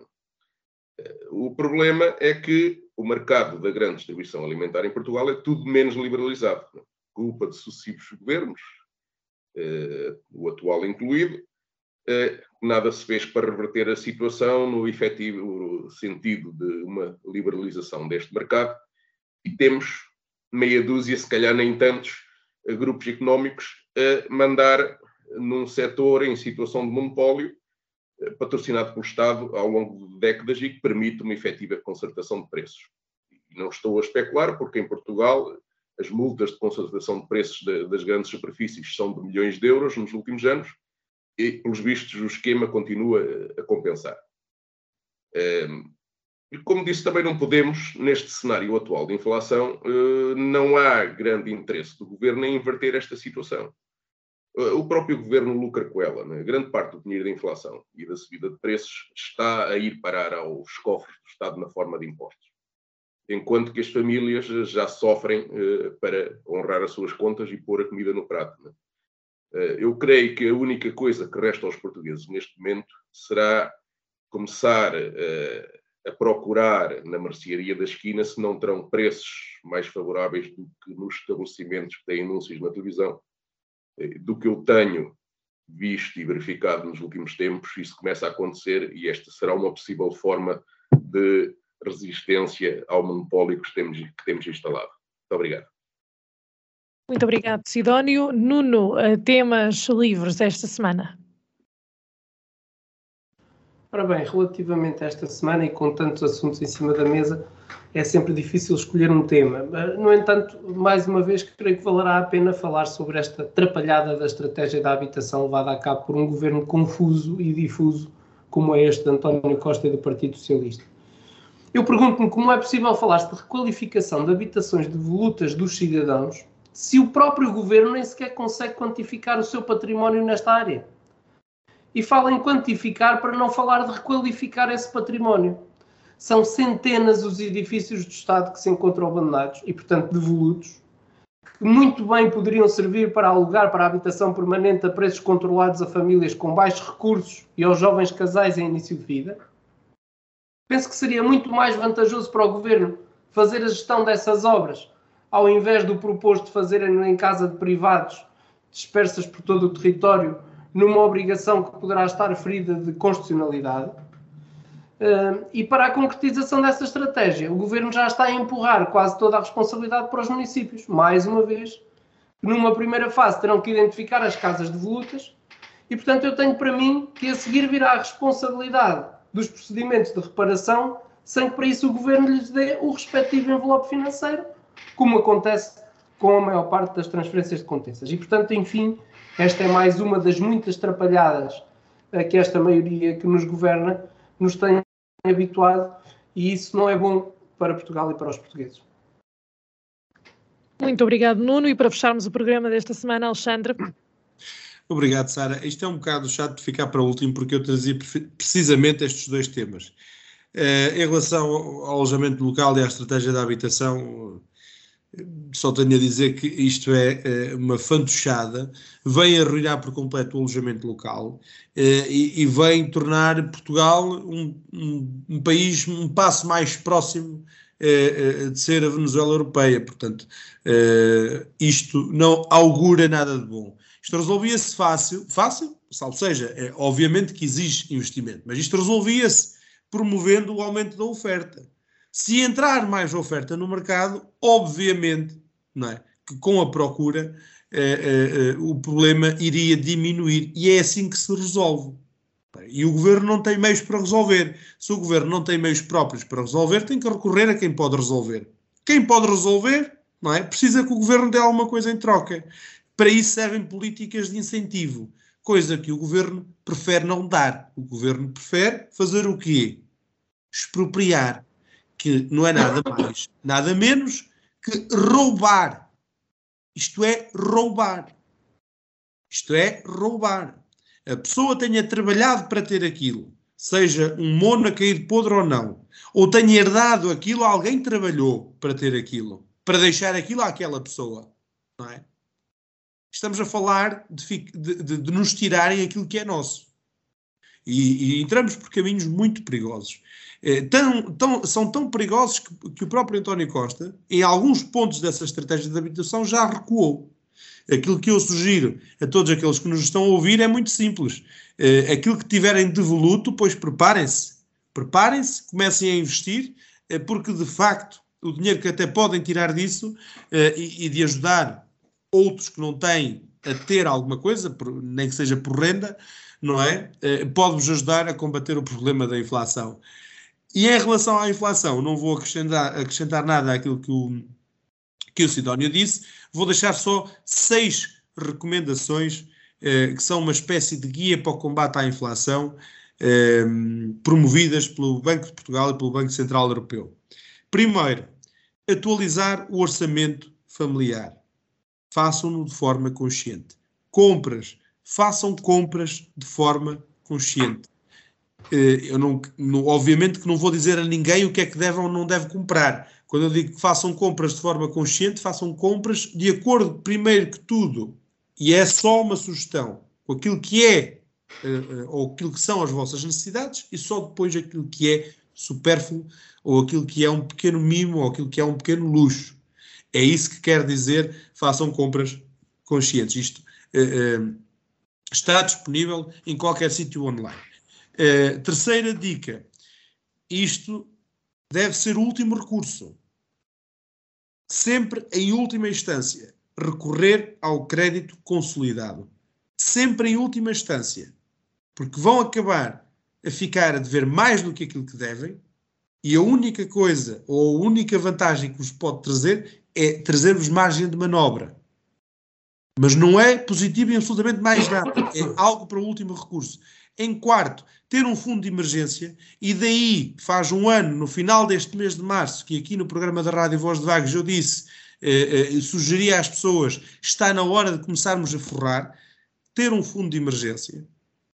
Eh, o problema é que o mercado da grande distribuição alimentar em Portugal é tudo menos liberalizado. Culpa de sucessivos governos, eh, o atual incluído, eh, nada se fez para reverter a situação no efetivo sentido de uma liberalização deste mercado e temos meia dúzia, se calhar nem tantos, grupos económicos a mandar num setor em situação de monopólio patrocinado pelo Estado ao longo de décadas e que permite uma efetiva concertação de preços. E não estou a especular, porque em Portugal as multas de concertação de preços de, das grandes superfícies são de milhões de euros nos últimos anos e, pelos vistos, o esquema continua a compensar. Ehm, e como disse, também não podemos, neste cenário atual de inflação, eh, não há grande interesse do governo em inverter esta situação. O próprio governo lucra com ela. Né? Grande parte do dinheiro da inflação e da subida de preços está a ir parar aos cofres do Estado na forma de impostos. Enquanto que as famílias já sofrem uh, para honrar as suas contas e pôr a comida no prato. Né? Eu creio que a única coisa que resta aos portugueses neste momento será começar a procurar na mercearia da esquina se não terão preços mais favoráveis do que nos estabelecimentos que têm anúncios na televisão do que eu tenho visto e verificado nos últimos tempos, isso começa a acontecer e esta será uma possível forma de resistência ao monopólio que temos, que temos instalado. Muito obrigado. Muito obrigado, Sidónio. Nuno, eh, temas livres esta semana? Ora bem, relativamente a esta semana e com tantos assuntos em cima da mesa, é sempre difícil escolher um tema. No entanto, mais uma vez, creio que valerá a pena falar sobre esta atrapalhada da estratégia da habitação levada a cabo por um governo confuso e difuso como é este de António Costa e do Partido Socialista. Eu pergunto-me como é possível falar-se de requalificação de habitações devolutas dos cidadãos se o próprio governo nem sequer consegue quantificar o seu património nesta área. E fala em quantificar para não falar de requalificar esse património. São centenas os edifícios do Estado que se encontram abandonados e, portanto, devolutos, que muito bem poderiam servir para alugar para a habitação permanente a preços controlados a famílias com baixos recursos e aos jovens casais em início de vida. Penso que seria muito mais vantajoso para o governo fazer a gestão dessas obras, ao invés do proposto fazerem em casa de privados, dispersas por todo o território, numa obrigação que poderá estar ferida de constitucionalidade Uh, e para a concretização dessa estratégia, o governo já está a empurrar quase toda a responsabilidade para os municípios, mais uma vez, numa primeira fase terão que identificar as casas devolutas, e portanto eu tenho para mim que a seguir virá a responsabilidade dos procedimentos de reparação sem que para isso o governo lhes dê o respectivo envelope financeiro, como acontece com a maior parte das transferências de contenças. E, portanto, enfim, esta é mais uma das muitas trapalhadas a que esta maioria que nos governa nos tem habituado e isso não é bom para Portugal e para os portugueses. Muito obrigado, Nuno. E para fecharmos o programa desta semana, Alexandre. Obrigado, Sara. Isto é um bocado chato de ficar para o último, porque eu trazia precisamente estes dois temas. Uh, em relação ao alojamento local e à estratégia da habitação, só tenho a dizer que isto é, é uma fantochada, vem arruinar por completo o alojamento local eh, e, e vem tornar Portugal um, um, um, país um passo mais próximo eh, de ser a Venezuela europeia. Portanto, isto não augura nada de bom. Isto resolvia-se fácil, fácil, ou seja, é, obviamente que exige investimento, mas isto resolvia-se promovendo o aumento da oferta. Se entrar mais oferta no mercado, obviamente não é, que com a procura eh, eh, eh, o problema iria diminuir e é assim que se resolve. E o governo não tem meios para resolver. Se o governo não tem meios próprios para resolver, tem que recorrer a quem pode resolver. Quem pode resolver, não é? Precisa que o governo dê alguma coisa em troca. Para isso servem políticas de incentivo, coisa que o governo prefere não dar. O governo prefere fazer o quê? Expropriar que não é nada mais, nada menos que roubar. Isto é roubar. Isto é roubar. A pessoa tenha trabalhado para ter aquilo, seja um mono a cair podre ou não, ou tenha herdado aquilo, alguém trabalhou para ter aquilo, para deixar aquilo àquela pessoa. Não é? Estamos a falar de, de, de, de nos tirarem aquilo que é nosso. E, e, entramos por caminhos muito perigosos. Eh, tão, tão, são tão perigosos que, que, o próprio António Costa, em alguns pontos dessa estratégia de habitação, já recuou. Aquilo que eu sugiro a todos aqueles que nos estão a ouvir é muito simples. Eh, aquilo que tiverem de voluto, pois preparem-se. Preparem-se, comecem a investir, eh, porque de facto o dinheiro que até podem tirar disso e, e de ajudar outros que não têm a ter alguma coisa, nem que seja por renda, não é? Pode-vos ajudar a combater o problema da inflação. E em relação à inflação, não vou acrescentar, acrescentar nada àquilo que o, que o Sidónio disse, vou deixar só seis recomendações eh, que são uma espécie de guia para o combate à inflação, eh, promovidas pelo Banco de Portugal e pelo Banco Central Europeu. Primeiro, atualizar o orçamento familiar. Façam-no de forma consciente. Compras. Façam compras de forma consciente. Eh, eu não, obviamente que não vou dizer a ninguém o que é que deve ou não deve comprar. Quando eu digo que façam compras de forma consciente, façam compras de acordo, primeiro que tudo, e é só uma sugestão, com aquilo que é uh, ou aquilo que são as vossas necessidades e só depois aquilo que é supérfluo ou aquilo que é um pequeno mimo ou aquilo que é um pequeno luxo. É isso que quer dizer façam compras conscientes. Isto uh, uh, está disponível em qualquer sítio online. Uh, terceira dica: isto deve ser o último recurso. Sempre em última instância, recorrer ao crédito consolidado. Sempre em última instância. Porque vão acabar a ficar a dever mais do que aquilo que devem e a única coisa ou a única vantagem que vos pode trazer é trazer-vos margem de manobra. Mas não é positivo em absolutamente mais nada. É algo para o último recurso. Em quarto, ter um fundo de emergência e daí faz um ano, no final deste mês de março, que aqui no programa da Rádio Voz de Vagos eu disse, eh, eh, sugeria às pessoas, está na hora de começarmos a forrar, ter um fundo de emergência.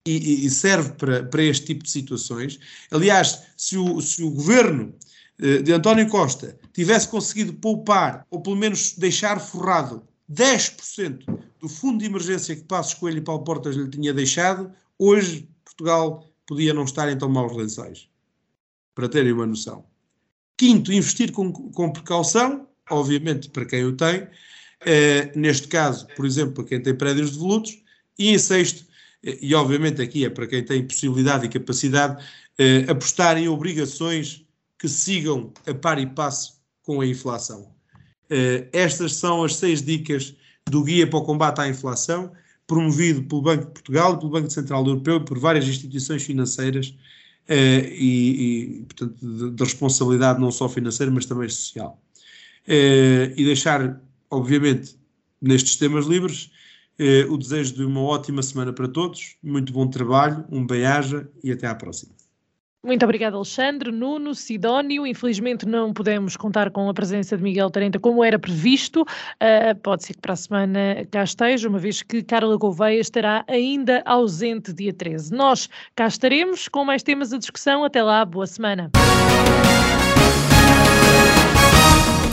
E, e serve para, para este tipo de situações. Aliás, se o, se o governo eh, de António Costa tivesse conseguido poupar, ou pelo menos deixar forrado, 10% do fundo de emergência que Passos Coelho e Paulo Portas lhe tinha deixado, hoje Portugal podia não estar em tão maus lençóis, para terem uma noção. Quinto, investir com, com precaução, obviamente para quem o tem, eh, neste caso, por exemplo, para quem tem prédios devolutos, e em sexto, eh, e obviamente aqui é para quem tem possibilidade e capacidade, eh, apostar em obrigações que sigam a par e passo com a inflação. Eh, estas são as seis dicas do Guia para o Combate à Inflação promovido pelo Banco de Portugal, pelo Banco Central Europeu por várias instituições financeiras e, e, portanto, de, de, responsabilidade não só financeira, mas também social. e deixar, obviamente, nestes temas livres, o desejo de uma ótima semana para todos, muito bom trabalho, um bem-aja e até à próxima. Muito obrigada, Alexandre, Nuno, Sidónio. Infelizmente não podemos contar com a presença de Miguel Tarenta como era previsto. Uh, pode ser que para a semana cá esteja, uma vez que Carla Gouveia estará ainda ausente dia 13. Nós cá estaremos com mais temas a discussão. Até lá, boa semana.